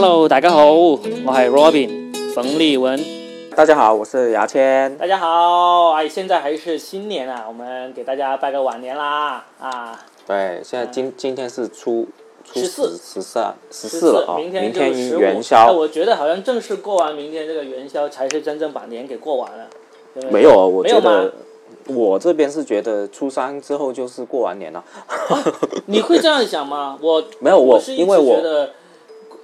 Hello，大家好，我系 Robin 冯立文。大家好，我是牙签。大家好，哎，现在还是新年啊，我们给大家拜个晚年啦啊！对，现在今今天是初初14十三十四了啊，明明天就是15哎元宵。我觉得好像正式过完明天这个元宵，才是真正把年给过完了。没有，我没有吗觉得我这边是觉得初三之后就是过完年了。你会这样想吗？我 没有我我是因为我觉得，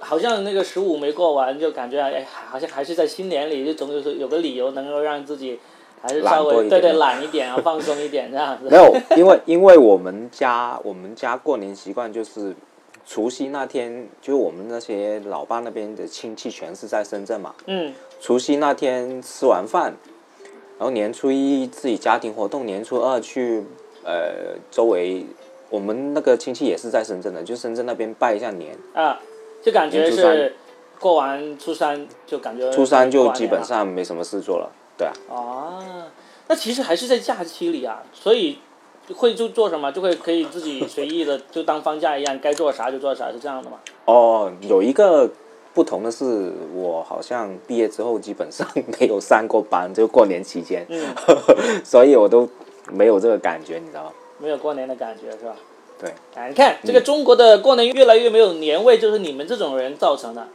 好像那个十五没过完，就感觉哎，好像还是在新年里，就总有是有个理由能够让自己还是稍微对对懒一点啊，放松一点这样子。没有，因为因为我们家我们家过年习惯就是除夕那天，就我们那些老爸那边的亲戚全是在深圳嘛。嗯，除夕那天吃完饭，然后年初一自己家庭活动，年初二去呃周围，我们那个亲戚也是在深圳的，就深圳那边拜一下年。啊，就感觉是过完初三就感觉初三就基本上没什么事做了，对啊。啊，那其实还是在假期里啊，所以会就做什么就会可以自己随意的就当放假一样，该做啥就做啥，是这样的吗？哦，有一个不同的是，我好像毕业之后基本上没有上过班，就过年期间，嗯，所以我都没有这个感觉，你知道吗？没有过年的感觉是吧？对，哎，你看这个中国的过年越来越没有年味，就是你们这种人造成的。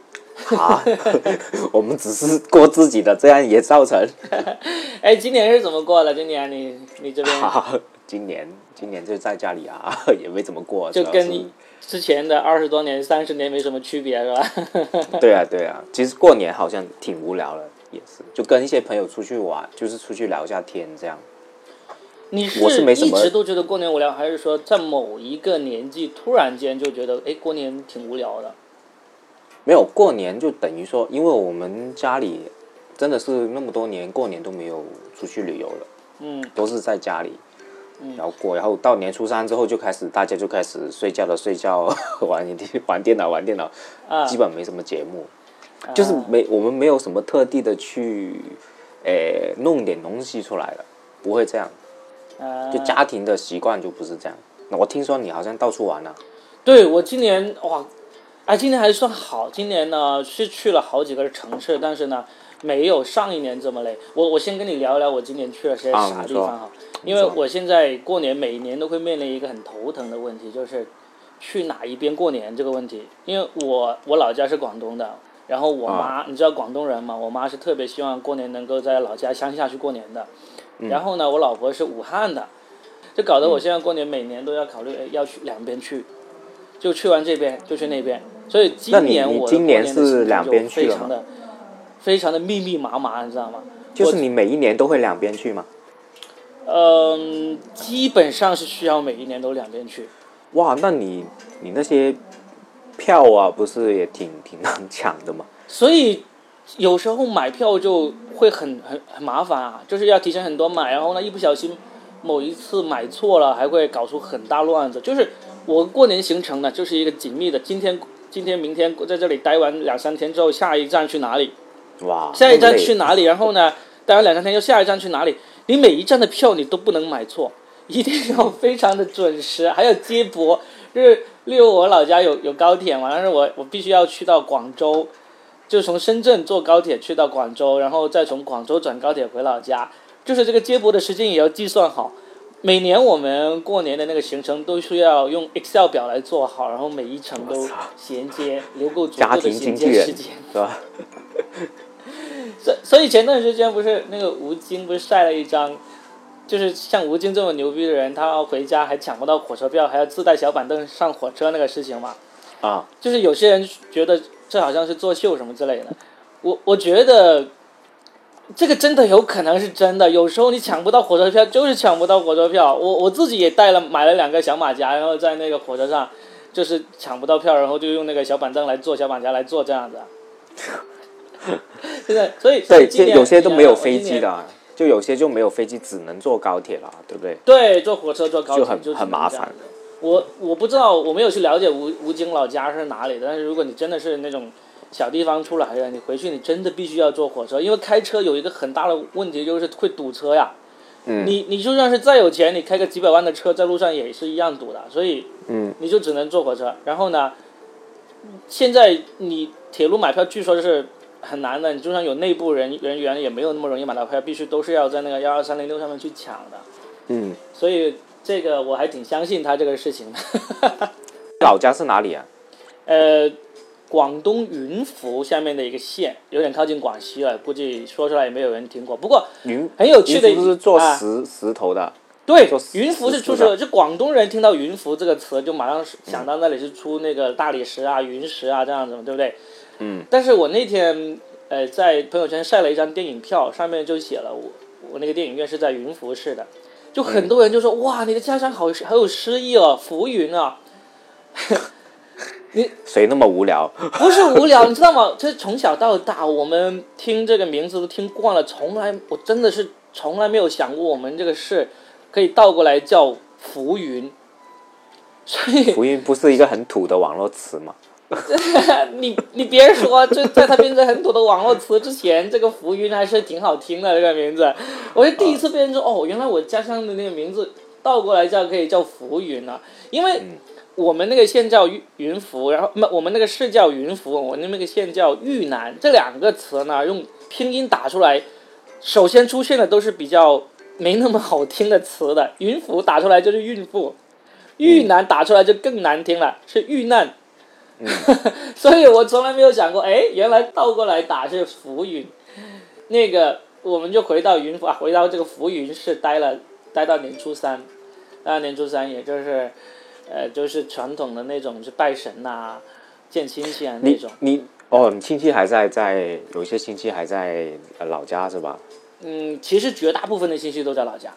啊，我们只是过自己的，这样也造成。哎，今年是怎么过的？今年你你这边啊，今年今年就在家里啊，也没怎么过，就跟你之前的二十多年、三十年没什么区别是吧？对啊对啊，其实过年好像挺无聊的，也是，就跟一些朋友出去玩，就是出去聊一下天这样。你我是没什么一直都觉得过年无聊，还是说在某一个年纪突然间就觉得哎过年挺无聊的？没有过年就等于说，因为我们家里真的是那么多年过年都没有出去旅游了，嗯都是在家里。嗯然后过，然后到年初三之后就开始，大家就开始睡觉的睡觉，玩电玩电脑玩电脑，啊，基本没什么节目，就是没我们没有什么特地的去，诶、弄点东西出来了，不会这样。啊就家庭的习惯就不是这样。那我听说你好像到处玩了、对我今年哇，哎，今年还算好。今年呢是去了好几个城市，但是呢没有上一年这么累。我我先跟你聊一聊我今年去了些啥地方哈，因为我现在过年每年都会面临一个很头疼的问题，就是去哪一边过年这个问题。因为我我老家是广东的，然后我妈、你知道广东人嘛，我妈是特别希望过年能够在老家乡下去过年的。然后呢，我老婆是武汉的，就搞得我现在过年每年都要考虑，哎，要去两边去，就去完这边就去那边，所以今年我今年是两边去了吗非常的非常的密密麻麻，你知道吗？就是你每一年都会两边去吗？嗯，基本上是需要每一年都两边去。哇，那你你那些票啊，不是也挺挺难抢的吗？所以有时候买票就会很很很麻烦啊，就是要提前很多买，然后呢，一不小心某一次买错了，还会搞出很大乱子。就是我过年行程呢，就是一个紧密的，今天 今天明天在这里待完两三天之后，下一站去哪里？哇，下一站去哪里？然后呢，待完两三天又下一站去哪里？你每一站的票你都不能买错，一定要非常的准时，还有接驳。就是例如我老家有有高铁嘛，但是我我必须要去到广州，就从深圳坐高铁去到广州，然后再从广州转高铁回老家，就是这个接驳的时间也要计算好。每年我们过年的那个行程都需要用 Excel 表来做好，然后每一程都衔接，留够足家够的衔接时间。是吧？所所以前段时间不是那个吴京不是晒了一张，就是像吴京这么牛逼的人，他要回家还抢不到火车票，还要自带小板凳上火车那个事情嘛？啊，就是有些人觉得这好像是作秀什么之类的，我我觉得这个真的有可能是真的。有时候你抢不到火车票，就是抢不到火车票。我我自己也带了买了两个小马甲，然后在那个火车上就是抢不到票，然后就用那个小板凳来坐小马甲来坐这样子啊。现在所以对，有些都没有飞机的啊，就有些就没有飞机，只能坐高铁了，对不对？对，坐火车坐高铁就很很麻烦。我我不知道，我没有去了解吴吴京老家是哪里的，但是如果你真的是那种小地方出来的，你回去你真的必须要坐火车，因为开车有一个很大的问题就是会堵车呀。嗯你你就算是再有钱，你开个几百万的车在路上也是一样堵的，所以嗯，你就只能坐火车。然后呢，现在你铁路买票，据说是很难的，你就算有内部人人员，也没有那么容易买到票，必须都是要在那个幺二三零六上面去抢的。嗯，所以这个我还挺相信他这个事情的。老家是哪里啊？呃，广东云浮下面的一个县，有点靠近广西了，估计说出来也没有人听过。不过云很有趣的云浮是做啊石、石头的，对做，云浮是出石头，就广东人听到云浮这个词，就马上想到那里是出那个大理石啊、云石啊这样子嘛，对不对？嗯。但是我那天呃在朋友圈晒了一张电影票，上面就写了我我那个电影院是在云浮市的，就很多人就说、哇，你的家乡好好有诗意哦，浮云啊。你谁那么无聊？不是无聊，你知道吗？就是从小到大，我们听这个名字都听惯了，从来我真的是从来没有想过我们这个事可以倒过来叫浮云。所以浮云不是一个很土的网络词吗？你你别说，就在它变成很土的网络词之前，这个浮云还是挺好听的这个名字。我就第一次被人说，哦，原来我家乡的那个名字倒过来叫可以叫浮云啊，因为我们那个县叫云云浮，然后那我们那个市叫云浮，我们那个县叫豫南，这两个词呢用拼音打出来，首先出现的都是比较没那么好听的词的，云浮打出来就是孕妇，豫南打出来就更难听了，是遇难。所以我从来没有想过，哎，原来倒过来打是浮云。那个，我们就回到云浮啊，回到这个浮云是待了，待到年初三，待到年初三，也就是，呃，就是传统的那种，是拜神呐、见亲戚啊那种。你哦，你亲戚还在在，有一些亲戚还在呃老家是吧？嗯，其实绝大部分的亲戚都在老家，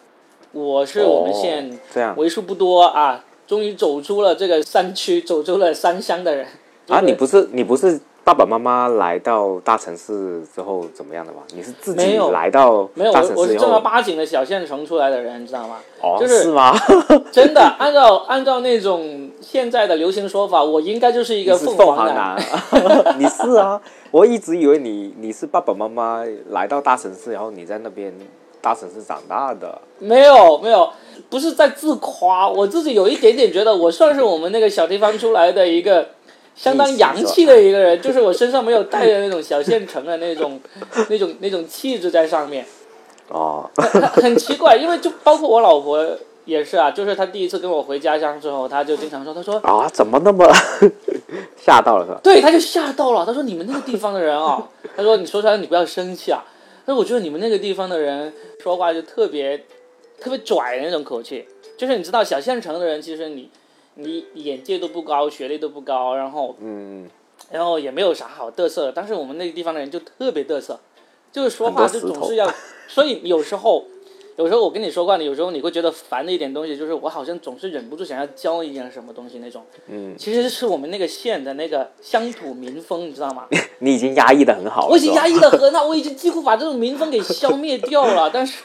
我是我们县哦、这样为数不多啊，终于走出了这个山区，走出了山乡的人。啊，你不是你不是爸爸妈妈来到大城市之后怎么样的吗？你是自己来到没有，大我我是正儿？八经的小县城出来的人，你知道吗？哦，就是吗？真的，按照按照那种现在的流行说法，我应该就是一个凤凰凰男，你是啊，我一直以为你你是爸爸妈妈来到大城市，然后你在那边大城市长大的。没有没有，不是在自夸，我自己有一点点觉得我算是我们那个小地方出来的一个相当洋气的一个人，就是我身上没有带着那种小县城的那种 那种那种气质在上面，哦，很很奇怪，因为就包括我老婆也是啊，就是她第一次跟我回家乡之后，她就经常说，她说啊，怎么那么 吓到了是吧？对，她就吓到了。她说：“你们那个地方的人啊，她说你说出来你不要生气啊。他说我觉得你们那个地方的人说话就特别特别拽的那种口气，就是你知道小县城的人，其实你你眼界都不高，学历都不高，然后嗯，然后也没有啥好嘚瑟的。但是我们那个地方的人就特别嘚瑟，就是说话就总是要，所以有时候。”有时候我跟你说惯了有时候你会觉得烦的一点东西，就是我好像总是忍不住想要教一点什么东西那种。嗯，其实是我们那个县的那个乡土民风，你知道吗？你已经压抑的很好了。我已经压抑的很好，我已经几乎把这种民风给消灭掉了。但是，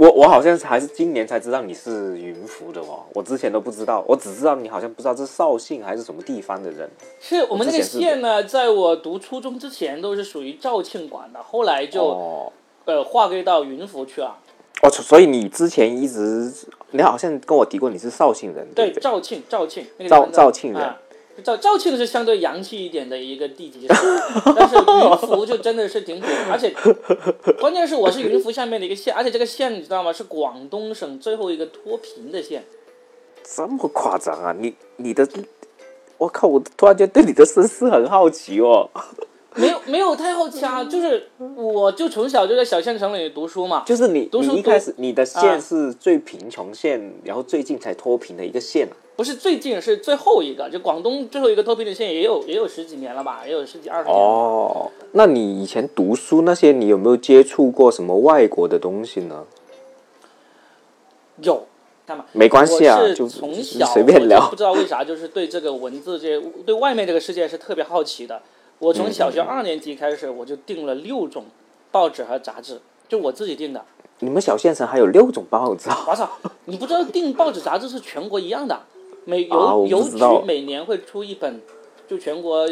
我我好像还是今年才知道你是云浮的哦，我之前都不知道，我只知道你好像不知道这是绍兴还是什么地方的人。是我们那个县呢，在我读初中之前都是属于肇庆管的，后来就、哦呃划归到云浮去了。哦，所以你之前一直，你好像跟我提过你是绍兴人，对，不对？肇庆，肇庆那个肇肇庆人啊肇肇庆是相对洋气一点的一个地级市，但是云浮就真的是挺土，而且 关键是我是云浮下面的一个县，而且这个县你知道吗？是广东省最后一个脱贫的县。这么夸张啊！你你的，我靠！我突然间对你的身世很好奇哦。没有没有太好奇啊，就是我就从小就在小县城里读书嘛，就是你，读书你一开始你的啊县是最贫穷县，然后最近才脱贫的一个县啊。不是最近是最后一个，就广东最后一个脱贫的县也有也有十几年了吧，也有十几二十年了。哦，那你以前读书那些，你有没有接触过什么外国的东西呢？有，干嘛？没关系啊，就就从小随便聊不。知道为啥，就是对这个文字这些对外面这个世界是特别好奇的。我从小嗯学二年级开始，我就订了六种报纸和杂志，就我自己订的。你们小县城还有六种报纸啊？我操，你不知道订报纸杂志是全国一样的，每邮、啊邮局每年会出一本，就全国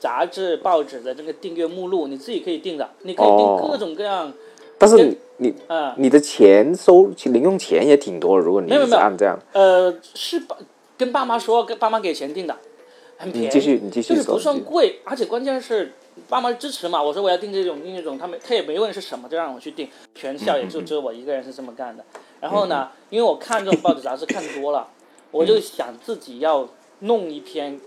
杂志报纸的这个订阅目录，你自己可以订的，你可以订哦各种各样，但是你你嗯你的钱收零用钱也挺多的，如果你没有没有是按这样，呃，是爸跟爸妈说，跟爸妈给钱订的，很便宜，你继续，你继续。就是不算贵，而且关键是爸妈支持嘛。我说我要订这种订这种，他们他也没问是什么，就让我去订。全校也就只有我一个人是这么干的。然后呢，因为我看这种报纸杂志看多了，我就想自己要弄一篇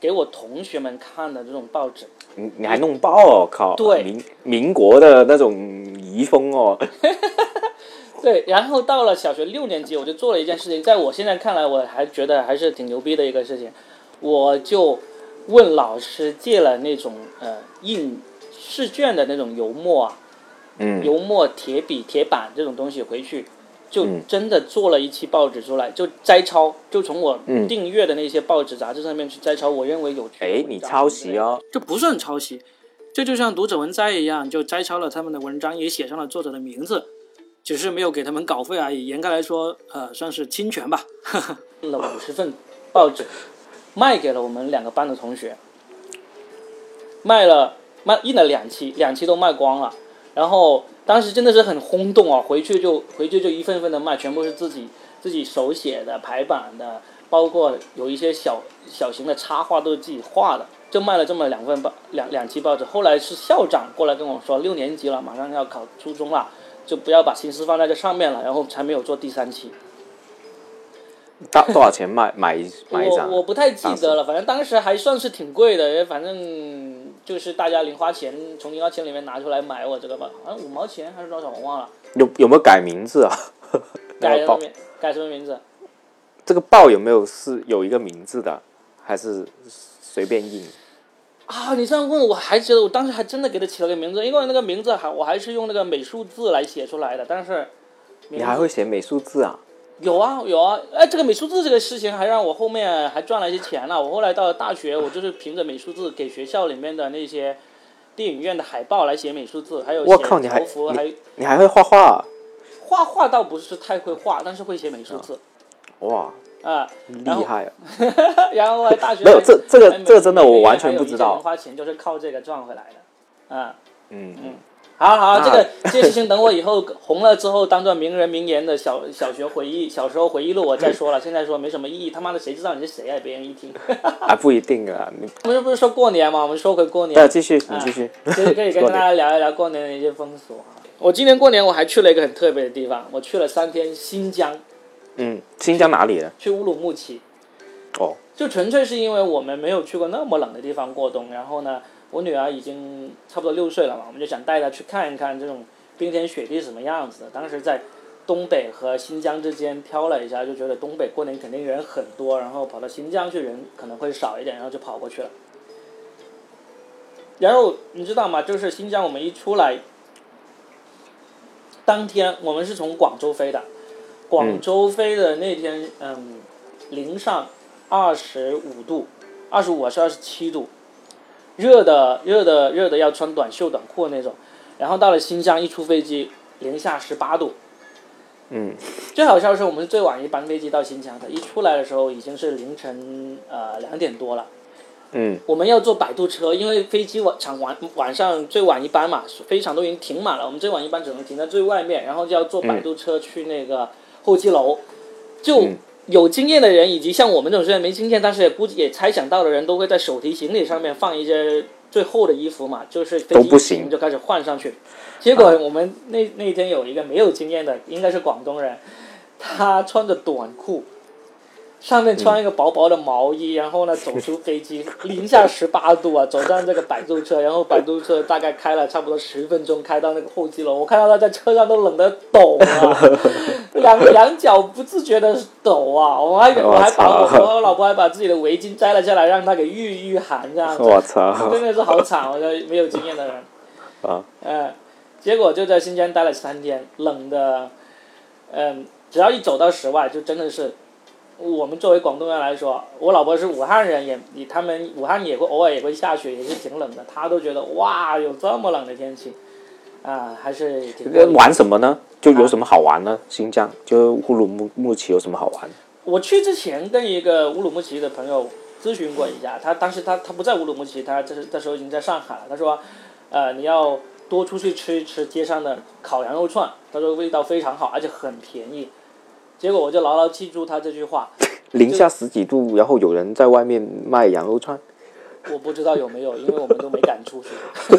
给我同学们看的这种报纸。你你还弄报哦，靠！对民民国的那种遗风哦。对，然后到了小学六年级，我就做了一件事情，在我现在看来，我还觉得还是挺牛逼的一个事情，我就问老师借了那种呃印试卷的那种油墨啊，嗯，油墨、铁笔、铁板这种东西回去，就嗯真的做了一期报纸出来，就摘抄，就从我嗯订阅的那些报纸杂志上面去摘抄我认为有哎，你抄袭哦。这不算抄袭，这就像读者文摘一样，就摘抄了他们的文章，也写上了作者的名字，只是没有给他们稿费而已。严格来说，呃，算是侵权吧。了五十份报纸，卖给了我们两个班的同学，卖了卖印了两期，两期都卖光了。然后当时真的是很轰动啊，回去就回去就一份份的卖，全部是自己自己手写的排版的，包括有一些小小型的插画都是自己画的，就卖了这么两份报两两期报纸。后来是校长过来跟我说，六年级了，马上要考初中了，就不要把心思放在这上面了，然后才没有做第三期。大多少钱卖买一 买一我张？我不太记得了，反正当时还算是挺贵的，反正就是大家零花钱从零花钱里面拿出来买我这个吧，好像五毛钱还是多少我忘了，有有没有改名字啊？改什么名改什么名字？这个报有没有是有一个名字的，还是随便印？啊，你这样问我还觉得我当时还真的给他起了个名字，因为那个名字还我还是用那个美术字来写出来的，但是你还会写美术字啊？有啊有啊，哎，这个美术字这个事情还让我后面还赚了一些钱呢。我后来到了大学，我就是凭着美术字给学校里面的那些电影院的海报来写美术字，还有写我靠你还还你还会画画啊？画画倒不是太会画，但是会写美术字哇，啊。厉害啊！然后 后来大学没有这这个这个真的我完全不知道。花钱就是靠这个赚回来的，啊。嗯嗯，好好，这个这些事情等我以后红了之后，当做名人名言的小小学回忆、小时候回忆录我再说了。现在说没什么意义，他妈的谁知道你是谁啊？别人一听。啊不一定啊，你 我们不是说过年吗？我们说回过对，年，继续你继续。就是可以跟大家聊一聊过年的一些风俗啊。我今年过年我还去了一个很特别的地方，我去了三天新疆，嗯，新疆哪里呢？去乌鲁木齐。哦，就纯粹是因为我们没有去过那么冷的地方过冬，然后呢，我女儿已经差不多六岁了嘛，我们就想带她去看一看这种冰天雪地什么样子的。当时在东北和新疆之间挑了一下，就觉得东北过年肯定人很多，然后跑到新疆去人可能会少一点，然后就跑过去了。然后你知道吗？就是新疆，我们一出来，当天我们是从广州飞的，广州飞的那天，嗯，零上二十五度，二十五是二十七度，热的热的热的要穿短袖短裤那种。然后到了新疆，一出飞机零下十八度。嗯，最好笑的是，我们是最晚一班飞机到新疆的，一出来的时候已经是凌晨呃两点多了。嗯我们要坐摆渡车，因为飞机晚场晚晚上最晚一班嘛，飞机场都已经停满了，我们最晚一班只能停在最外面，然后就要坐摆渡车去那个候机楼。就嗯有经验的人，以及像我们这种虽然没经验，但是也估计也猜想到的人，都会在手提行李上面放一些最厚的衣服嘛，就是飞机一都不行就开始换上去。结果我们那那天有一个没有经验的，应该是广东人，他穿着短裤，上面穿一个薄薄的毛衣，然后呢走出飞机，零下十八度啊，走上这个摆渡车，然后摆渡车大概开了差不多十分钟，开到那个候机楼，我看到他在车上都冷得抖啊，两两脚不自觉的抖啊，我还我还把我和我老婆还把自己的围巾摘了下来，让他给御御寒这样子，我操真的是好惨，我觉得没有经验的人。啊！嗯，结果就在新疆待了三天，冷的，嗯，只要一走到室外，就真的是，我们作为广东人来说，我老婆是武汉人，也也他们武汉也会偶尔也会下雪，也是挺冷的，她都觉得哇，有这么冷的天气，啊，还是挺玩什么呢？就有什么好玩呢？新疆就乌鲁木木齐有什么好玩？我去之前跟一个乌鲁木齐的朋友咨询过一下，他当时他他不在乌鲁木齐，他这是这时候已经在上海了。他说，呃，你要多出去吃一吃街上的烤羊肉串，他说味道非常好，而且很便宜。结果我就牢牢记住他这句话，零下十几度，然后有人在外面卖羊肉串，我不知道有没有，因为我们都没敢出去。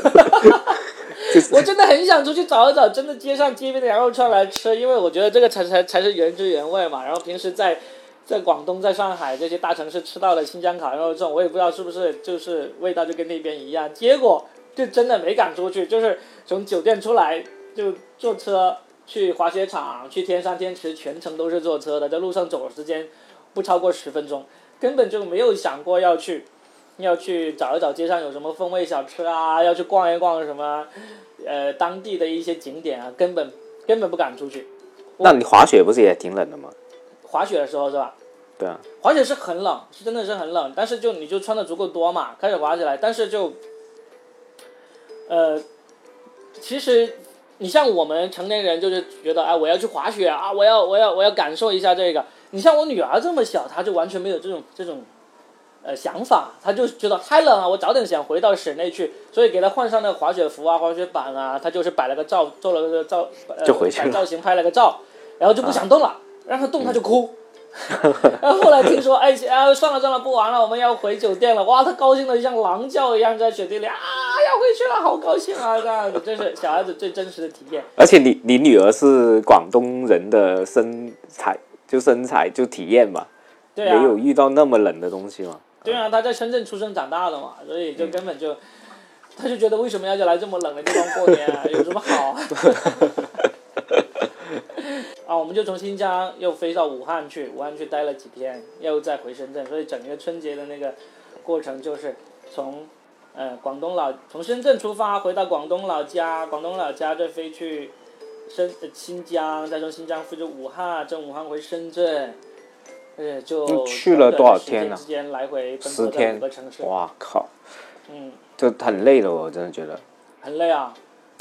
就是我真的很想出去找一找真的街上街边的羊肉串来吃，因为我觉得这个才才才是原汁原味嘛。然后平时在在广东、在上海这些大城市吃到的新疆烤羊肉串，我也不知道是不是就是味道就跟那边一样。结果就真的没敢出去，就是从酒店出来就坐车去滑雪场、去天山天池，全程都是坐车的，在路上走的时间不超过十分钟，根本就没有想过要去。要去找一找街上有什么风味小吃啊，要去逛一逛什么，呃，当地的一些景点啊，根本根本不敢出去。那你滑雪不是也挺冷的吗？滑雪的时候是吧？对啊，滑雪是很冷，是真的是很冷，但是就你就穿的足够多嘛，开始滑起来，但是就，呃，其实你像我们成年人就是觉得，哎，我要去滑雪啊，我要我要我要感受一下这个。你像我女儿这么小，她就完全没有这种这种。呃，想法，她就觉得太冷了，我早点想回到室内去，所以给她换上那个滑雪服啊、滑雪板啊，她就是摆了个照，做了个照，就回去了造型，拍了个照，然后就不想动了，让她动她就哭，然后后来听说，哎，啊，算了算了，不玩了，我们要回酒店了，哇，他高兴的像狼叫一样，在雪地里啊，要回去了，好高兴啊，这样子，这是小孩子最真实的体验。而且你你女儿是广东人的身材，就身材就体验嘛，对啊，没有遇到那么冷的东西嘛。对啊，她在深圳出生长大的嘛，所以就根本就，他就觉得为什么要来这么冷的地方过年啊？有什么好？啊，我们就从新疆又飞到武汉去，武汉去待了几天，又再回深圳，所以整个春节的那个过程就是从呃广东老从深圳出发，回到广东老家，广东老家再飞去深呃新疆，再从新疆飞去武汉，从武汉回深圳。对，就去了多少天呢？之间来回十天，五个城市。哇靠！嗯，就很累了，我真的觉得。很累啊！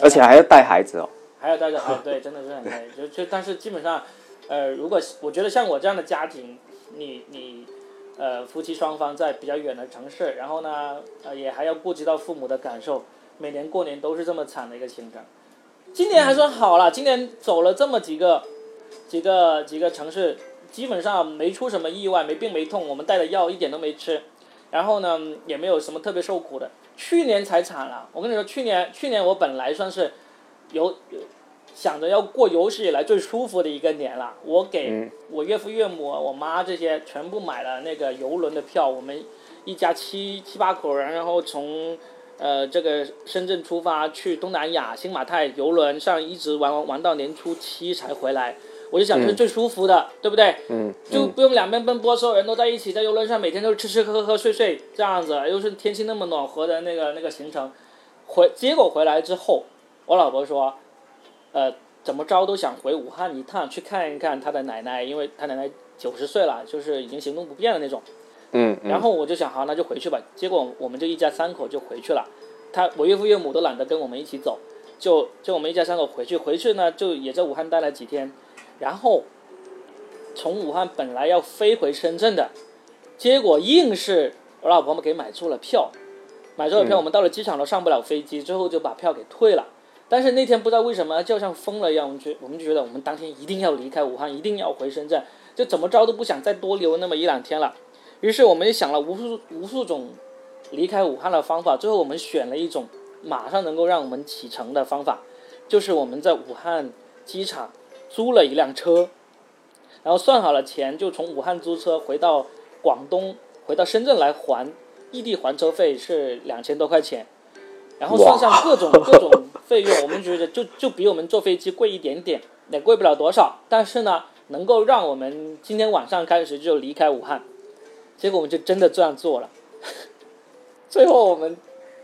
而且还要带孩子哦。还有带着孩子，对，真的是很累。就就但是基本上，呃，如果我觉得像我这样的家庭，你你呃夫妻双方在比较远的城市，然后呢呃也还要顾及到父母的感受，每年过年都是这么惨的一个行程。今年还算好了，今年走了这么几个几个几个城市。基本上没出什么意外，没病没痛，我们带的药一点都没吃，然后呢，也没有什么特别受苦的。去年才惨了，我跟你说，去年去年我本来算是有想着要过有史以来最舒服的一个年了，我给我岳父岳母、我妈这些全部买了那个游轮的票，我们一家七七八口人，然后从呃这个深圳出发去东南亚新马泰游轮上一直玩玩玩到年初七才回来。我就想这是最舒服的，对不对？嗯，就不用两边奔波，所有人都在一起，在游轮上每天都是吃吃喝喝睡睡这样子，又是天气那么暖和的那个那个行程，回结果回来之后，我老婆说，呃，怎么着都想回武汉一趟去看一看她的奶奶，因为她奶奶九十岁了，就是已经行动不便的那种。嗯。然后我就想，好，那就回去吧。结果我们就一家三口就回去了，他我岳父岳母都懒得跟我们一起走，就就我们一家三口回去。回去呢，就也在武汉待了几天。然后，从武汉本来要飞回深圳的，结果硬是我老婆们给买错了票，买错了票，我们到了机场都上不了飞机，最后就把票给退了。但是那天不知道为什么就像疯了一样，我们觉我们就觉得我们当天一定要离开武汉，一定要回深圳，就怎么着都不想再多留那么一两天了。于是我们就想了无数无数种离开武汉的方法，最后我们选了一种马上能够让我们启程的方法，就是我们在武汉机场。租了一辆车，然后算好了钱，就从武汉租车回到广东，回到深圳来还异地还车费是两千多块钱，然后算上各种各种费用，我们觉得就就比我们坐飞机贵一点点，也贵不了多少，但是呢，能够让我们今天晚上开始就离开武汉，结果我们就真的这样做了，最后我们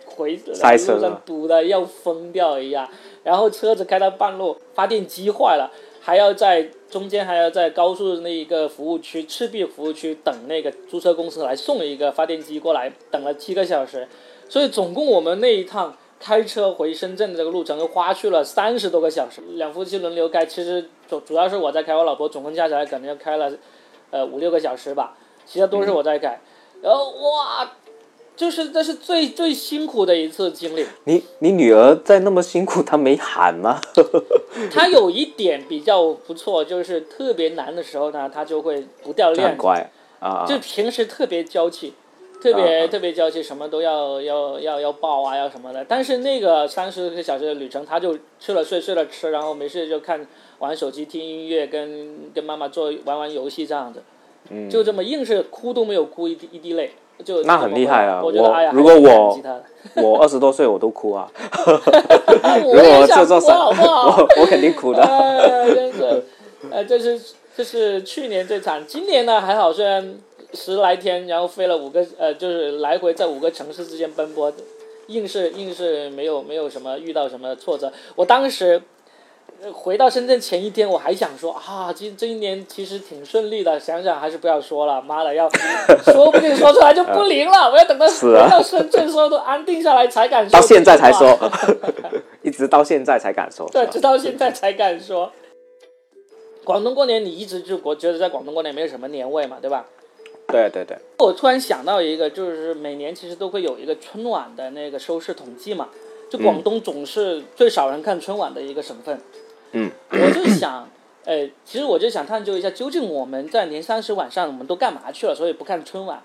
回来路上堵的要疯掉一样，然后车子开到半路，发电机坏了。还要在中间，还要在高速的那一个服务区赤壁服务区等那个租车公司来送一个发电机过来，等了七个小时，所以总共我们那一趟开车回深圳的这个路程花去了三十多个小时，两夫妻轮流开，其实主主要是我在开，我老婆总共加起来可能要开了，呃五六个小时吧，其他都是我在开，然后哇。就是这是最最辛苦的一次经历。你你女儿在那么辛苦，她没喊吗？她有一点比较不错，就是特别难的时候呢，她就会不掉链。乖。啊，就平时特别娇气，特别、特别娇气，什么都要要要要抱啊，要什么的。但是那个三十个小时的旅程，他就吃了睡，睡了吃，然后没事就看玩手机、听音乐，跟跟妈妈做玩玩游戏这样子，嗯，就这么硬是哭都没有哭一滴一滴泪，就那很厉害啊我觉得我哎呀，如果我我二十多岁我都哭啊，我如果我做做啥，哭好不好？我我肯定哭的。哎，真是，呃，这是这是去年最惨，今年呢还好，虽然十来天，然后飞了五个，呃，就是来回在五个城市之间奔波，硬是硬是没有没有什么遇到什么挫折。我当时。呃回到深圳前一天，我还想说啊，今这一年其实挺顺利的，想想还是不要说了，妈的，要说不定说出来就不灵了，我要等到回 到深圳之后都安定下来才敢说。到现在才说，一直到现在才敢说。对，直到现在才敢说。广东过年，你一直就我觉得在广东过年没有什么年味嘛，对吧？对对对，我突然想到一个，就是每年其实都会有一个春晚的那个收视统计嘛，就广东总是最少人看春晚的一个省份。嗯，我就想，呃，其实我就想探究一下，究竟我们在年三十晚上我们都干嘛去了，所以不看春晚。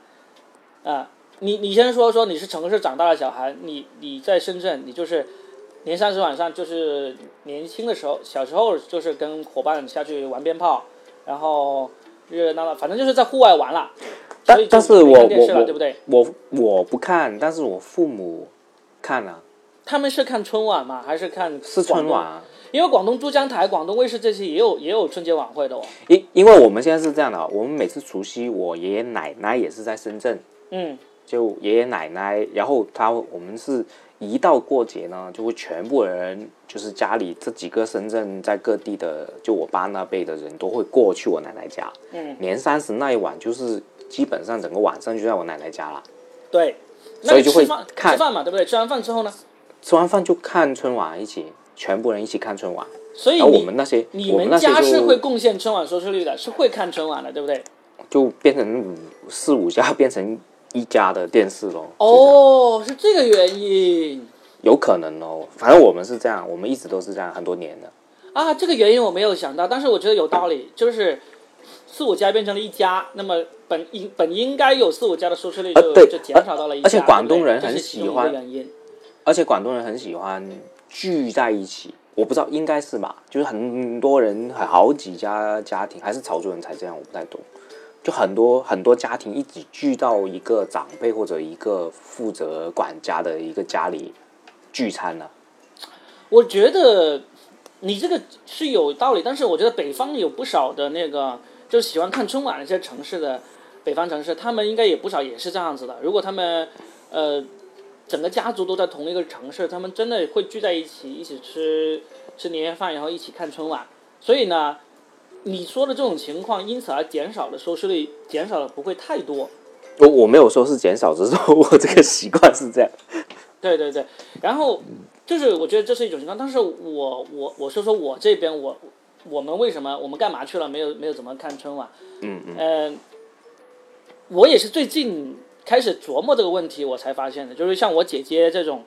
啊、你你先说说，你是城市长大的小孩，你你在深圳，你就是年三十晚上就是年轻的时候，小时候就是跟伙伴下去玩鞭炮，然后热热闹闹，反正就是在户外玩了。但但是我没看电视了，我对不对？我我不看，但是我父母看啊，他们是看春晚吗？还是看是春晚？啊。因为广东珠江台、广东卫视这些也有也有春节晚会的哦。因因为我们现在是这样的，我们每次除夕，我爷爷奶奶也是在深圳，嗯，就爷爷奶奶，然后他我们是一到过节呢，就会全部人，就是家里这几个深圳在各地的，就我爸那辈的人都会过去我奶奶家。嗯，年三十那一晚，就是基本上整个晚上就在我奶奶家了。对。那所以就会吃饭看吃饭嘛，对不对？吃完饭之后呢？吃完饭就看春晚，一起全部人一起看春晚。所以我你们那些你我们家是会贡献春晚收视率的，是会看春晚的，对不对？就变成五四五家变成一家的电视咯。哦，是这个原因有可能哦，反正我们是这样，我们一直都是这样，很多年的。啊，这个原因我没有想到，但是我觉得有道理，就是四五家变成了一家，那么本应本应该有四五家的收视率就、就减少到了一家，而且广东人很喜欢。而且广东人很喜欢聚在一起，我不知道应该是吧，就是很多人好几家家庭，还是潮州人才这样，我不太懂。就很多很多家庭一起聚到一个长辈或者一个负责管家的一个家里聚餐呢、我觉得你这个是有道理，但是我觉得北方有不少的那个就喜欢看春晚的这些城市的北方城市，他们应该也不少也是这样子的。如果他们呃整个家族都在同一个城市，他们真的会聚在一起，一起吃吃年夜饭，然后一起看春晚。所以呢，你说的这种情况，因此而减少的收视率减少的不会太多。我我没有说是减少，只是说我这个习惯是这样。对对对，然后就是我觉得这是一种情况，但是我我我说说我这边我我们为什么我们干嘛去了？没有没有怎么看春晚？嗯嗯，嗯、我也是最近开始琢磨这个问题，我才发现的，就是像我姐姐这种，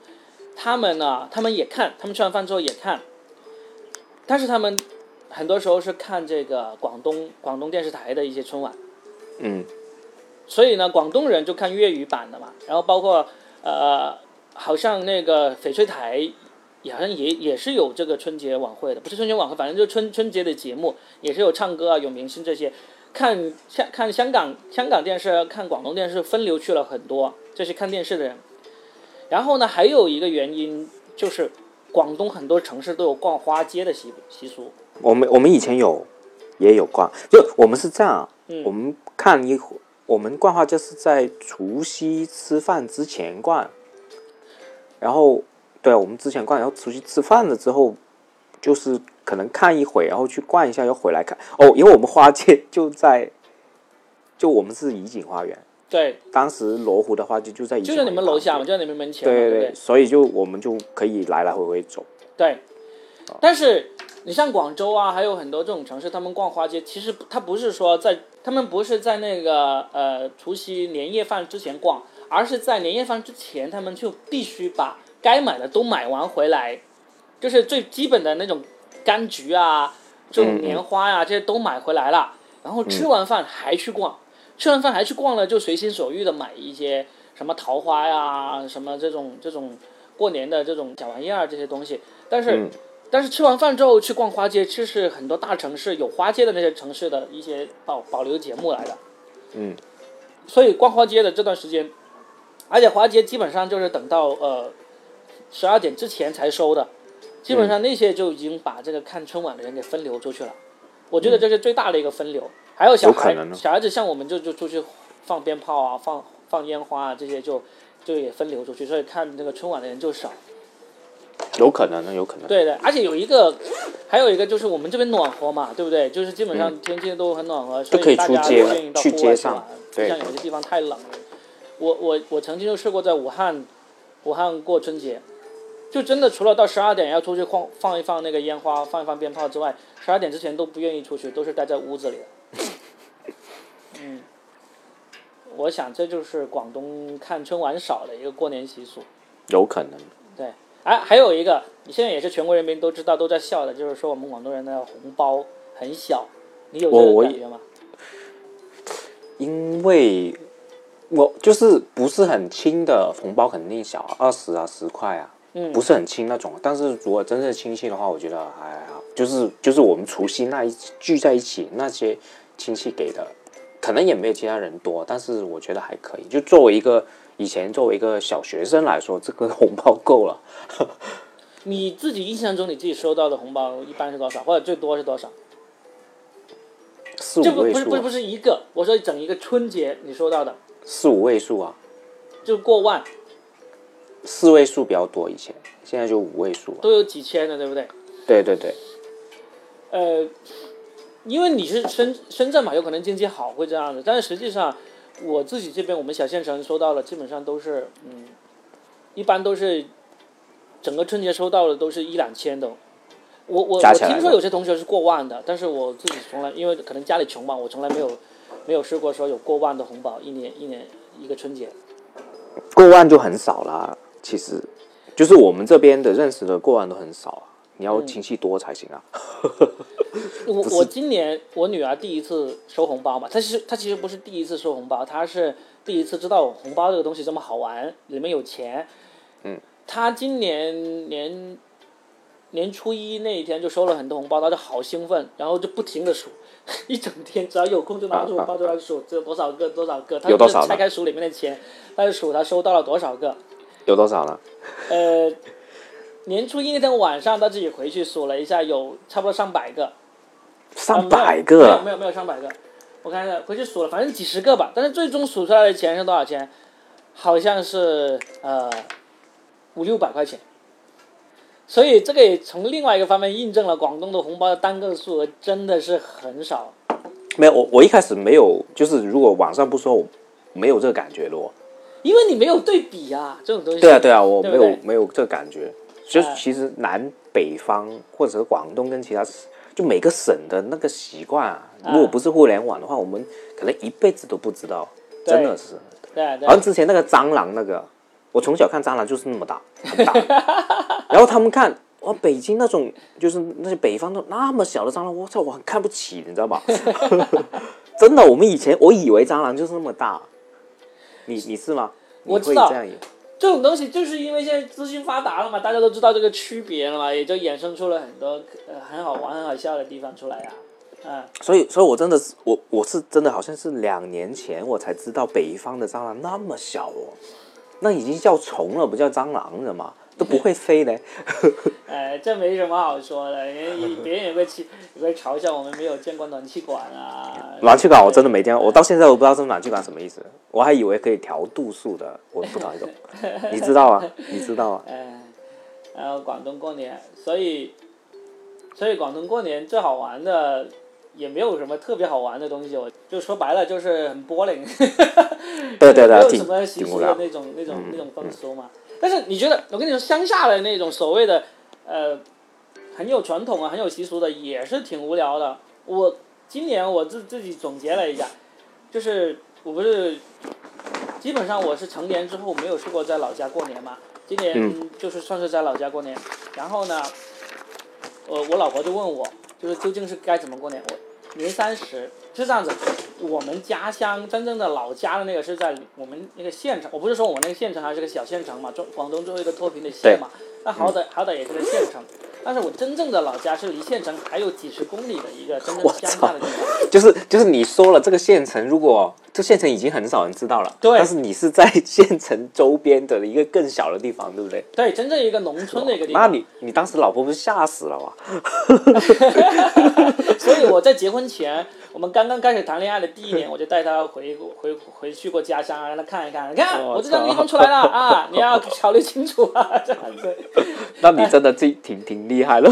他们呢，他们也看，他们吃完饭之后也看，但是他们很多时候是看这个广东广东电视台的一些春晚。嗯，所以呢，广东人就看粤语版的嘛，然后包括呃，好像那个翡翠台也好像也也是有这个春节晚会的，不是春节晚会，反正就是春春节的节目，也是有唱歌啊，有明星这些。看香看香港香港电视，看广东电视分流去了很多，这是看电视的人。然后呢，还有一个原因就是广东很多城市都有逛花街的习习俗。我们我们以前有也有逛，就我们是这样，嗯。我们看一会，我们逛花就是在除夕吃饭之前逛，然后对，我们之前逛，然后除夕吃饭了之后，就是可能看一会，然后去逛一下，又回来看。哦，因为我们花街就在，就我们是怡景花园，对，当时罗湖的花街就在怡景就在你们楼下嘛，就在你们门前嘛，对对，所以就我们就可以来来回回走。对，但是你像广州啊，还有很多这种城市，他们逛花街，其实他不是说在，他们不是在那个呃除夕年夜饭之前逛，而是在年夜饭之前，他们就必须把该买的都买完回来，就是最基本的那种柑橘啊，这种年花呀、这些都买回来了，然后吃完饭还去逛。吃完饭还去逛了，就随心所欲的买一些什么桃花呀，什么这种这种过年的这种小玩意儿这些东西。但是、嗯但是吃完饭之后去逛花街，这是很多大城市有花街的那些城市的一些保保留节目来的。嗯，所以逛花街的这段时间，而且花街基本上就是等到呃十二点之前才收的，基本上那些就已经把这个看春晚的人给分流出去了。我觉得这是最大的一个分流。还有小孩小孩子像我们就就出去放鞭炮啊，放放烟花啊这些就就也分流出去，所以看这个春晚的人就少。有可能呢，有可能。对的，而且有一个，还有一一个就是我们这边暖和嘛，对不对？就是基本上天气都很暖和，所以大家都愿意到户外街上玩。不对像有些地方太冷了。我我我曾经就试过在武汉，武汉过春节，就真的除了到十二点要出去放放一放那个烟花，放一放鞭炮之外，十二点之前都不愿意出去，都是待在屋子里的。嗯，我想这就是广东看春晚少的一个过年习俗。有可能。对，哎，还有一个，你现在也是全国人民都知道都在笑的，就是说我们广东人的红包很小，你有这个感觉吗？因为我就是不是很轻的红包肯定小，二十啊十块啊，嗯不是很轻那种。但是如果真正亲戚的话，我觉得还好，就是就是我们除夕那一聚在一起，那些亲戚给的，可能也没有其他人多，但是我觉得还可以。就作为一个以前作为一个小学生来说，这个红包够了。你自己印象中你自己收到的红包一般是多少，或者最多是多少？四这五位数、啊不不是不是不，是一个，我说整一个春节你收到的四五位数啊，就过万，四位数比较多以前，现在就五位数、啊。都有几千的，对不对？对对对，呃，因为你是深深圳嘛，有可能经济好会这样子，但是实际上我自己这边我们小县城收到的基本上都是嗯，一般都是整个春节收到的都是一两千的。我我我听说有些同学是过万的，但是我自己从来因为可能家里穷嘛，我从来没有没有试过说有过万的红包，一年一年一个春节。过万就很少啦。其实，就是我们这边的认识的过万都很少啊。你要亲戚多才行啊。我我今年我女儿第一次收红包嘛，她其实她其实不是第一次收红包，她是第一次知道红包这个东西这么好玩，里面有钱。嗯。她今年年年初一那一天就收了很多红包，她就好兴奋，然后就不停的数，一整天只要有空就拿出红包就来数，这多少个多少个，她就拆开数里面的钱，她就数她收到了多少个。有多少呢？呃，年初一那天晚上，他自己回去数了一下，有差不多上百个。上百啊没有个，没有没有上百个，我看一下，回去数了，反正几十个吧。但是最终数出来的钱是多少钱？好像是呃五六百块钱。所以这个也从另外一个方面印证了广东的红包的单个数额真的是很少。没有我我一开始没有，就是如果网上不说，我没有这个感觉的哦。因为你没有对比啊，这种东西。对啊对啊，我没有没有这个感觉。就是哎其实南北方或者是广东跟其他就每个省的那个习惯啊，如果不是互联网的话，我们可能一辈子都不知道，真的是。对啊对啊好像之前那个蟑螂那个，我从小看蟑螂就是那么大，很大。然后他们看哇，北京那种就是那些北方的那么小的蟑螂，我操，我很看不起，你知道吧？真的，我们以前我以为蟑螂就是那么大，你你是吗？你我知道会这种东西就是因为现在资讯发达了嘛，大家都知道这个区别了嘛，也就衍生出了很多呃很好玩、很好笑的地方出来呀、啊。所以，所以我真的是我我是真的好像是两年前我才知道北方的蟑螂那么小哦，那已经叫虫了，不叫蟑螂了嘛，都不会飞嘞。哎，这没什么好说的，人家别人也会气，也会嘲笑我们没有见过暖气管啊。暖气管我真的没见过，我到现在我不知道这暖气管什么意思，我还以为可以调度数的，我不太懂。你知道啊？你知道啊？哎，然后广东过年，所以，所以广东过年最好玩的也没有什么特别好玩的东西，我就说白了就是很 boring。对对对，没有什么习俗。的那种那种那种风俗嘛。但是你觉得，我跟你说，乡下的那种所谓的呃很有传统啊、很有习俗的，也是挺无聊的。我今年我自自己总结了一下，就是我不是基本上我是成年之后没有试过在老家过年嘛，今年嗯就是算是在老家过年。然后呢，我我老婆就问我，就是究竟是该怎么过年？我年三十是这样子，我们家乡真正的老家的那个是在我们那个县城，我不是说我那个县城还是个小县城嘛，中广东最后一个脱贫的县嘛，那好歹好歹也是个县城，但是我真正的老家是离县城还有几十公里的一个真正乡下的地方。就是就是你说了这个县城，如果这县城已经很少人知道了，对但是你是在 县城周边的一个更小的地方，对不对？对，真正一个农村的一个地方。那你你当时老婆不是吓死了吗？所以我在结婚前，我们刚刚开始谈恋爱的第一年，我就带她回回回去过家乡，让她看一看，你看我我这张地方出来了啊，你要考虑清楚啊，这样子。那你真的挺挺挺厉害的，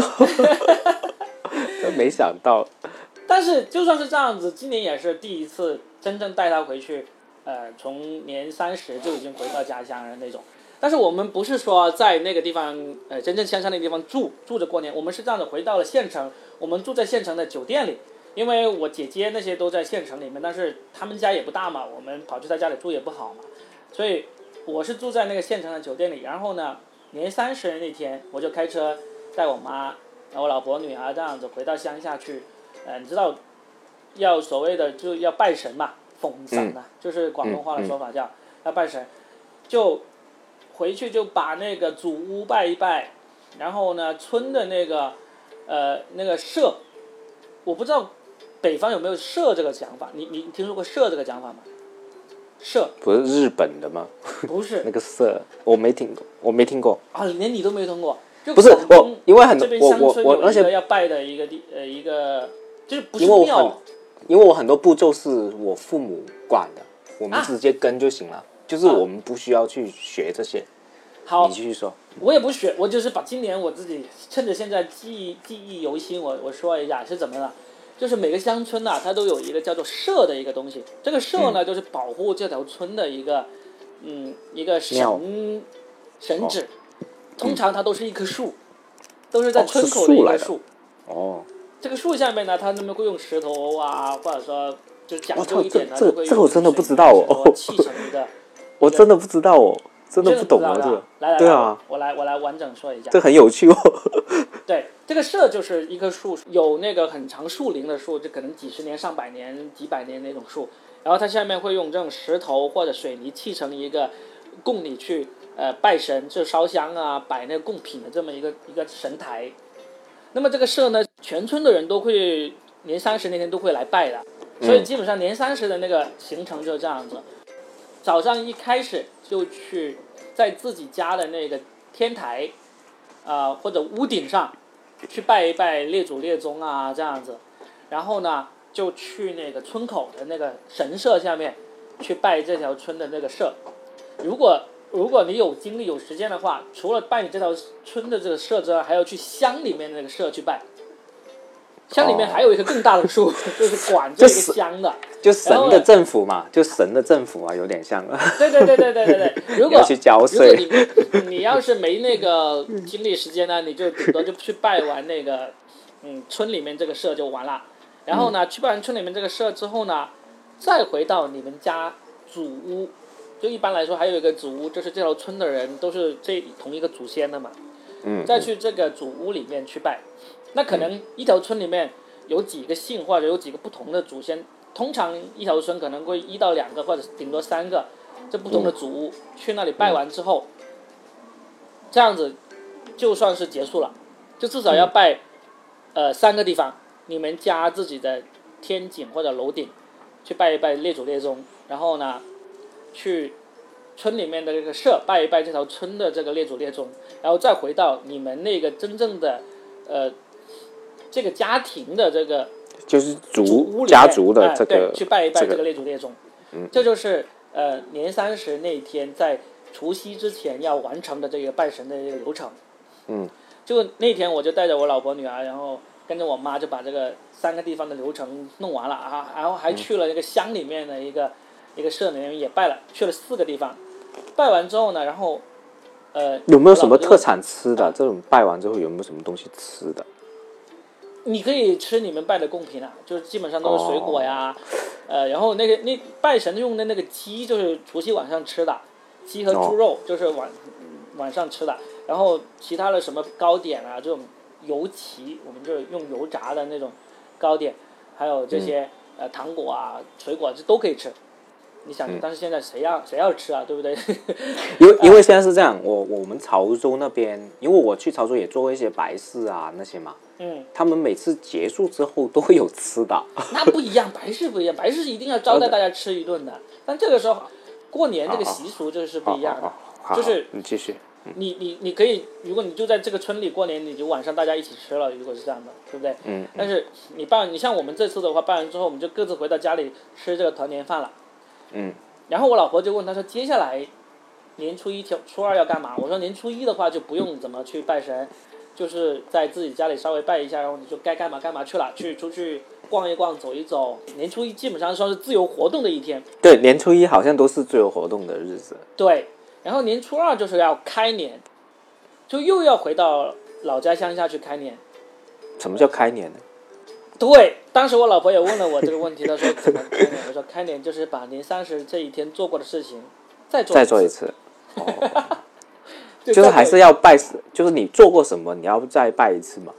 真没想到。但是就算是这样子，今年也是第一次真正带她回去，呃，从年三十就已经回到家乡的那种。但是我们不是说在那个地方，呃，真正乡下那个地方住住着过年，我们是这样子回到了县城，我们住在县城的酒店里，因为我姐姐那些都在县城里面，但是他们家也不大嘛，我们跑去他家里住也不好嘛，所以我是住在那个县城的酒店里。然后呢，年三十那天我就开车带我妈、我老婆、女儿这样子回到乡下去，呃，你知道，要所谓的就要拜神嘛，奉神啊，就是广东话的说法叫、要拜神，就回去就把那个祖屋拜一拜，然后呢，村的那个呃那个社，我不知道北方有没有社这个讲法，你你听说过社这个讲法吗？社不是日本的吗？不是 那个社我没听过，我没听过。啊，连你都没听过。就不是我因为很这边我我我而且一个要拜的一个地呃一个，就是不是庙很，因为我很多步骤是我父母管的，我们啊直接跟就行了，就是啊我们不需要去学这些。好你，继续说。我也不学，我就是把今年我自己趁着现在记忆记忆犹新，我我说一下是怎么了。就是每个乡村呐、它都有一个叫做社的一个东西。这个社嗯呢，就是保护这条村的一个，嗯，一个神神旨。通常它都是一棵树，都是在哦村口的一个树。哦，这个树下面呢，他们会用石头啊，或者说就是讲究一点呢，这这个我真的不知道哦砌成一个。我真的不知道哦，真的不懂啊这个。来来，对啊，我来我来完整说一下。这很有趣哦。对，这个社就是一棵树，有那个很长树龄的树，就可能几十年、上百年、几百年那种树，然后它下面会用这种石头或者水泥砌成一个供你去呃拜神，就烧香啊、摆那个贡品的这么一个一个神台。那么这个社呢，全村的人都会年三十那天都会来拜的，所以基本上年三十的那个行程就是这样子。早上一开始就去在自己家的那个天台，啊、或者屋顶上去拜一拜列祖列宗啊，这样子。然后呢，就去那个村口的那个神社下面去拜这条村的那个社。如果如果你有精力有时间的话，除了拜你这条村的这个社之外，还要去乡里面那个社去拜。乡里面还有一个更大的树，就是管这个就是乡的。就神的政府嘛，就神的政府啊，有点像。对对对对对对对。如果去交如果税。你你要是没那个精力时间呢，你就顶多就去拜完那个嗯村里面这个社就完了。然后呢，去拜完村里面这个社之后呢，再回到你们家祖屋。就一般来说，还有一个祖屋，就是这条村的人都是这同一个祖先的嘛。嗯，再去这个祖屋里面去拜。那可能一条村里面有几个姓或者有几个不同的祖先，通常一条村可能会一到两个或者顶多三个这不同的祖屋，去那里拜完之后，这样子就算是结束了，就至少要拜、呃三个地方，你们家自己的天井或者楼顶去拜一拜列祖列宗，然后呢去村里面的这个社拜一拜这条村的这个列祖列宗，然后再回到你们那个真正的呃这个家庭的这个就是族家族的哎这个对去拜一拜这个列祖列宗，嗯这就是呃年三十那天在除夕之前要完成的这个拜神的这个流程。嗯，就那天我就带着我老婆女儿，然后跟着我妈就把这个三个地方的流程弄完了啊，然后还去了那个乡里面的一个、一个社里面也拜了，去了四个地方。拜完之后呢，然后呃有没有什么特产吃的？这种拜完之后有没有什么东西吃的？你可以吃你们拜的贡品啊，就是基本上都是水果呀，呃，然后那个那拜神用的那个鸡就是除夕晚上吃的，鸡和猪肉就是晚、晚上吃的，然后其他的什么糕点啊，这种油旗，我们就是用油炸的那种糕点，还有这些、呃糖果啊、水果这都可以吃。你想，但是现在谁要谁要吃啊，对不对？因为 因为现在是这样，我我们潮州那边，因为我去潮州也做过一些白事啊那些嘛，嗯，他们每次结束之后都会有吃的。那不一样，白事不一样，白事一定要招待大家吃一顿的。但这个时候，过年这个习俗就是不一样的。就是你继续。你你你可以，如果你就在这个村里过年，你就晚上大家一起吃了，如果是这样的，对不对？嗯。但是你办，你像我们这次的话，办完之后，我们就各自回到家里吃这个团年饭了。嗯。然后我老婆就问他说：“接下来年初一、初二要干嘛？”我说：“年初一的话就不用怎么去拜神，就是在自己家里稍微拜一下，然后你就该干嘛干嘛去了，去出去逛一逛、走一走。年初一基本上算是自由活动的一天。对，年初一好像都是自由活动的日子。对，然后年初二就是要开年，就又要回到老家乡下去开年。什么叫开年呢？对，当时我老婆也问了我这个问题，她说怎么开年？我说开年就是把年三十这一天做过的事情再做再做一次，次。哦，就就是还是要拜，就是你做过什么，你要再拜一次嘛。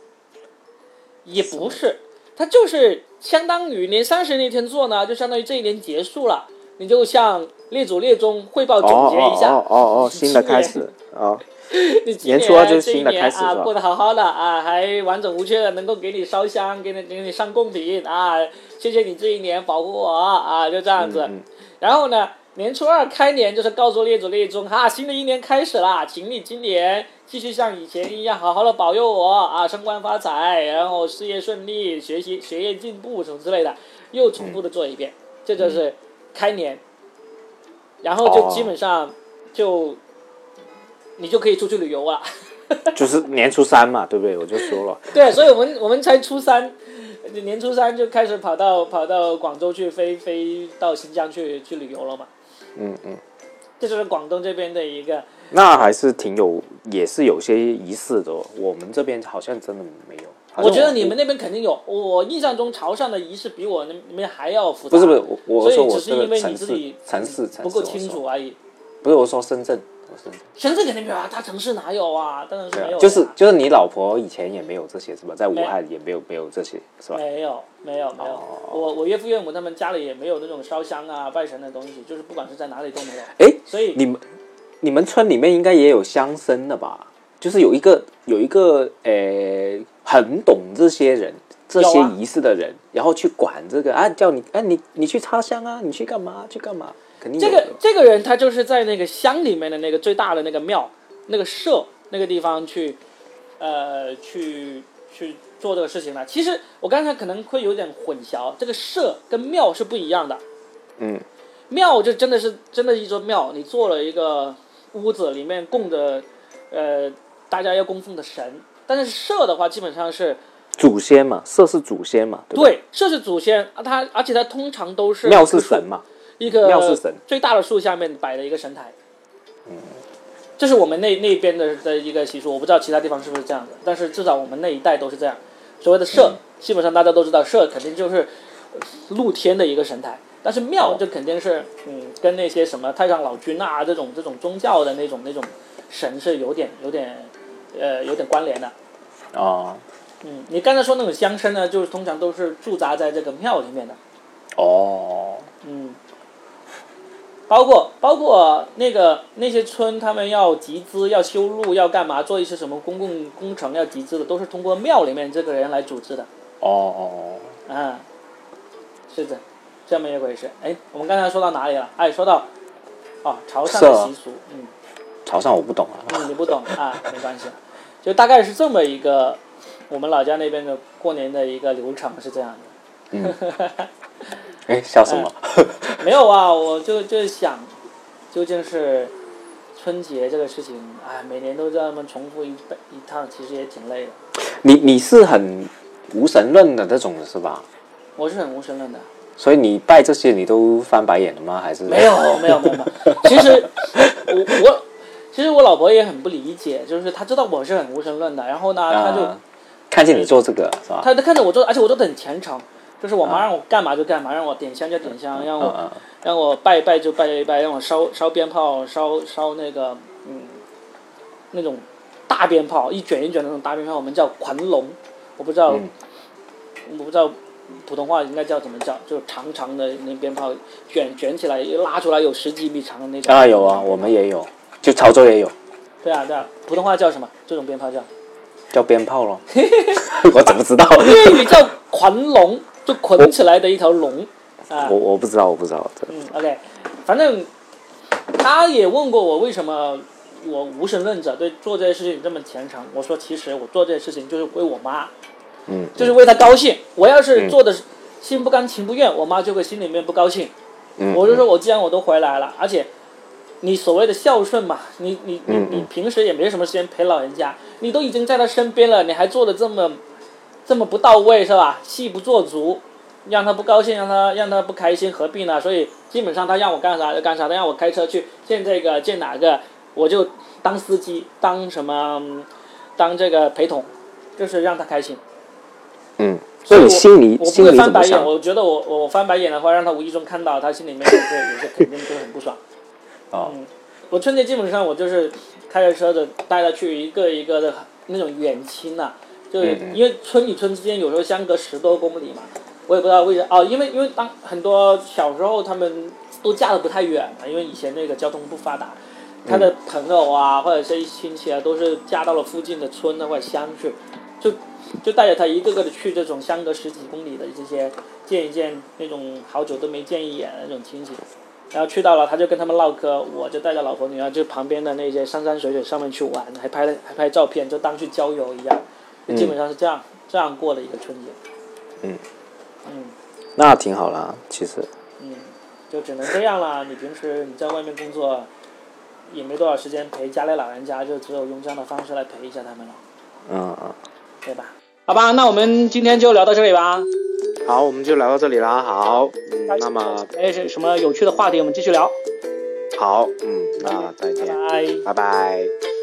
也不是，它就是相当于年三十那天做呢，就相当于这一年结束了，你就向列祖列宗汇报哦总结一下。哦哦哦哦，新的开始 哦。你年初二就是新的年开始过得好好的啊，还完整无缺的，能够给你烧香，给你给你上贡品啊，谢谢你这一年保护我啊，就这样子。嗯然后呢，年初二开年就是告诉列祖列宗哈，新的一年开始啦，请你今年继续像以前一样好好的保佑我啊，升官发财，然后事业顺利，学习学业进步什么之类的，又重复的做一遍，这就是开年。然后就哦基本上就、你就可以出去旅游了。就是年初三嘛，对不对？我就说了，对，所以我们我们才初三，年初三就开始跑到跑到广州去飞飞到新疆去去旅游了嘛。嗯嗯，这就是广东这边的一个，那还是挺有，也是有些仪式的哦。我们这边好像真的没有。我觉得你们那边肯定有。我印象中潮汕的仪式比我那那边还要复杂。不是不是，我我说我只是因为你自己城市城市不够清楚而已。不是我说深圳，我深圳。肯定没有啊，大城市哪有啊？当然是对啊没有就是就是你老婆以前也没有这些是吧？在武汉也没有没有这些是吧？没有没有没有，哦我我岳父岳母他们家里也没有那种烧香啊拜神的东西，就是不管是在哪里都没有。哎，所以你们你们村里面应该也有乡绅的吧？就是有一个有一个呃很懂这些人这些仪式的人，然后去管这个啊，叫你哎你你去插香啊，你去干嘛去干嘛？肯定这个这个人他就是在那个乡里面的那个最大的那个庙，那个社那个地方去，呃，去去做这个事情的。其实我刚才可能会有点混淆，这个社跟庙是不一样的。嗯，庙就真的是真的一座庙，你做了一个屋子，里面供着呃大家要供奉的神。但是社的话，基本上是祖先嘛，社是祖先嘛，对？对社是祖先，啊，它而且他通常都是庙是神嘛，一个庙是神最大的树下面摆的一个神台。嗯，这是我们那那边的的一个习俗，我不知道其他地方是不是这样的，但是至少我们那一带都是这样。所谓的社，基本上大家都知道，社肯定就是露天的一个神台，但是庙就肯定是嗯，跟那些什么太上老君啊这种这种宗教的那种那种神是有点有点呃有点关联的。哦嗯，你刚才说那种乡绅呢，就是通常都是驻扎在这个庙里面的。哦，嗯，包括包括那个那些村，他们要集资、要修路、要干嘛，做一些什么公共工程要集资的，都是通过庙里面这个人来组织的。哦哦哦，嗯，是的，这么一回事。哎，我们刚才说到哪里了？哎，说到哦，潮汕的习俗，嗯。潮汕我不懂啊。嗯，你不懂啊，没关系，就大概是这么一个我们老家那边的过年的一个流程是这样的。哎，笑什么？没有啊，我就就想，究竟是春节这个事情，哎，每年都这么重复一遍一趟，其实也挺累的。你你是很无神论的那种的是吧？我是很无神论的，所以你拜这些你都翻白眼了吗？还是没有没有没有没有。其实我我其实我老婆也很不理解，就是她知道我是很无神论的，然后呢，她就啊看见你做这个是吧？她她看着我做，而且我做的很虔诚。就是我妈让我干嘛就干嘛，让我点香就点香，让我让我拜一拜就拜一拜，让我烧烧鞭炮，烧烧那个嗯那种大鞭炮，一卷一卷的那种大鞭炮，我们叫狂龙，我不知道、嗯我不知道普通话应该叫怎么叫？就是长长的那鞭炮卷卷起来，拉出来有十几米长的那种。啊，有啊，我们也有，就潮州也有，对啊，对啊，普通话叫什么？这种鞭炮叫？叫鞭炮咯。我怎么知道？粤语叫狂龙，就捆起来的一条龙。啊我，我不知道，我不知道。嗯，OK，反正他也问过我为什么我无神论者对做这些事情这么虔诚。我说其实我做这些事情就是为我妈，嗯，就是为她高兴。我要是做的心不甘情不愿，我妈就会心里面不高兴。嗯，我就说我既然我都回来了，而且你所谓的孝顺嘛，你你你嗯你平时也没什么时间陪老人家，你都已经在他身边了，你还做的这么这么不到位是吧？戏不做足，让他不高兴，让他让他不开心，何必呢？所以基本上他让我干啥就干啥，他让我开车去见这个见哪个，我就当司机，当什么嗯当这个陪同，就是让他开心。嗯，所以我心里我不会心里翻白眼？我觉得我我我翻白眼的话，让他无意中看到，他心里面也是也是肯定就很不爽。哦，我春节基本上我就是开着车子带他去一个一个的那种远亲呐、就是嗯嗯因为村与村之间有时候相隔十多公里嘛，我也不知道为啥哦，因为因为当很多小时候他们都嫁的不太远嘛，因为以前那个交通不发达，他的朋友啊或者是一亲戚啊都是嫁到了附近的村那或者乡去，就就带着他一个个的去这种相隔十几公里的这些见一见那种好久都没见一眼的那种亲戚。然后去到了，他就跟他们唠嗑，我就带着老婆女儿就旁边的那些山山水水上面去玩，还拍了还拍照片，就当去郊游一样，就基本上是这样、这样过的一个春节。嗯嗯那挺好啦，其实。嗯，就只能这样啦。你平时你在外面工作，也没多少时间陪家里老人家，就只有用这样的方式来陪一下他们了，嗯嗯。对吧？好吧，那我们今天就聊到这里吧。好，我们就聊到这里啦。好，嗯，那么哎，是什么有趣的话题，我们继续聊。好，嗯，那再见，拜拜。拜拜